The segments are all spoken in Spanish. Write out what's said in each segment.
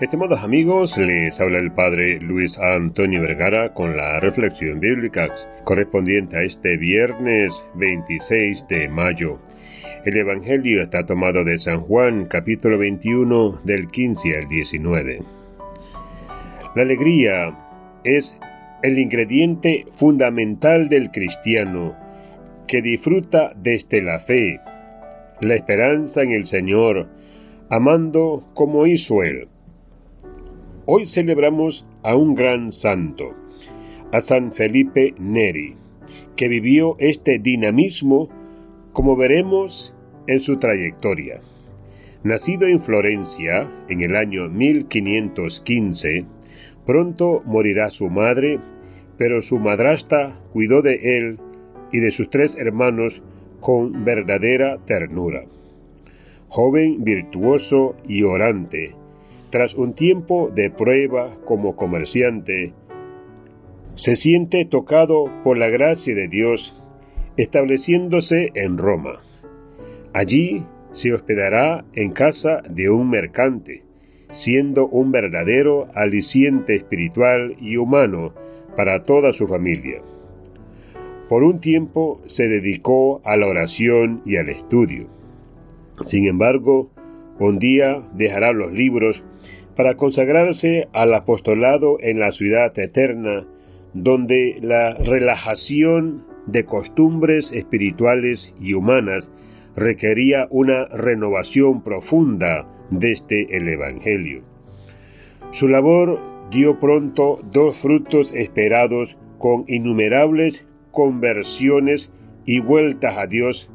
Estimados amigos, les habla el Padre Luis Antonio Vergara con la reflexión bíblica correspondiente a este viernes 26 de mayo. El Evangelio está tomado de San Juan, capítulo 21, del 15 al 19. La alegría es el ingrediente fundamental del cristiano que disfruta desde la fe, la esperanza en el Señor, amando como hizo Él Hoy celebramos a un gran santo, a San Felipe Neri, que vivió este dinamismo como veremos en su trayectoria. Nacido en Florencia en el año 1515, pronto morirá su madre, pero su madrasta cuidó de él y de sus tres hermanos con verdadera ternura. Joven virtuoso y orante, tras un tiempo de prueba como comerciante, se siente tocado por la gracia de Dios estableciéndose en Roma. Allí se hospedará en casa de un mercante, siendo un verdadero aliciente espiritual y humano para toda su familia. Por un tiempo se dedicó a la oración y al estudio. Sin embargo, un día dejará los libros para consagrarse al apostolado en la ciudad eterna, donde la relajación de costumbres espirituales y humanas requería una renovación profunda desde el Evangelio. Su labor dio pronto dos frutos esperados con innumerables conversiones y vueltas a Dios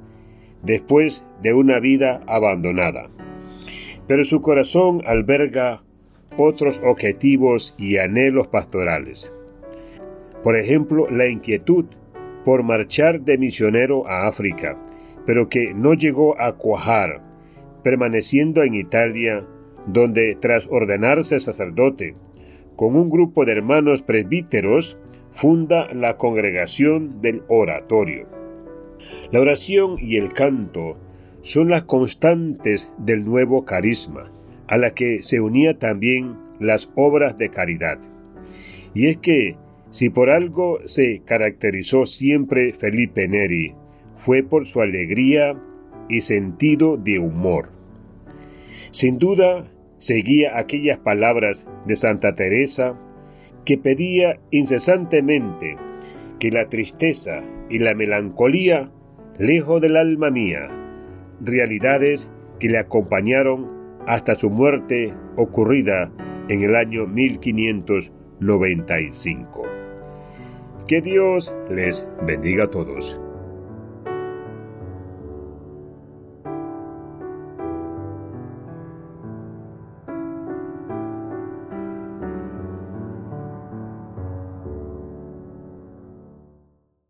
después de una vida abandonada pero su corazón alberga otros objetivos y anhelos pastorales. Por ejemplo, la inquietud por marchar de misionero a África, pero que no llegó a cuajar, permaneciendo en Italia, donde tras ordenarse sacerdote, con un grupo de hermanos presbíteros, funda la congregación del oratorio. La oración y el canto son las constantes del nuevo carisma, a la que se unía también las obras de caridad. Y es que, si por algo se caracterizó siempre Felipe Neri, fue por su alegría y sentido de humor. Sin duda, seguía aquellas palabras de Santa Teresa que pedía incesantemente que la tristeza y la melancolía, lejos del alma mía, realidades que le acompañaron hasta su muerte ocurrida en el año 1595. Que Dios les bendiga a todos.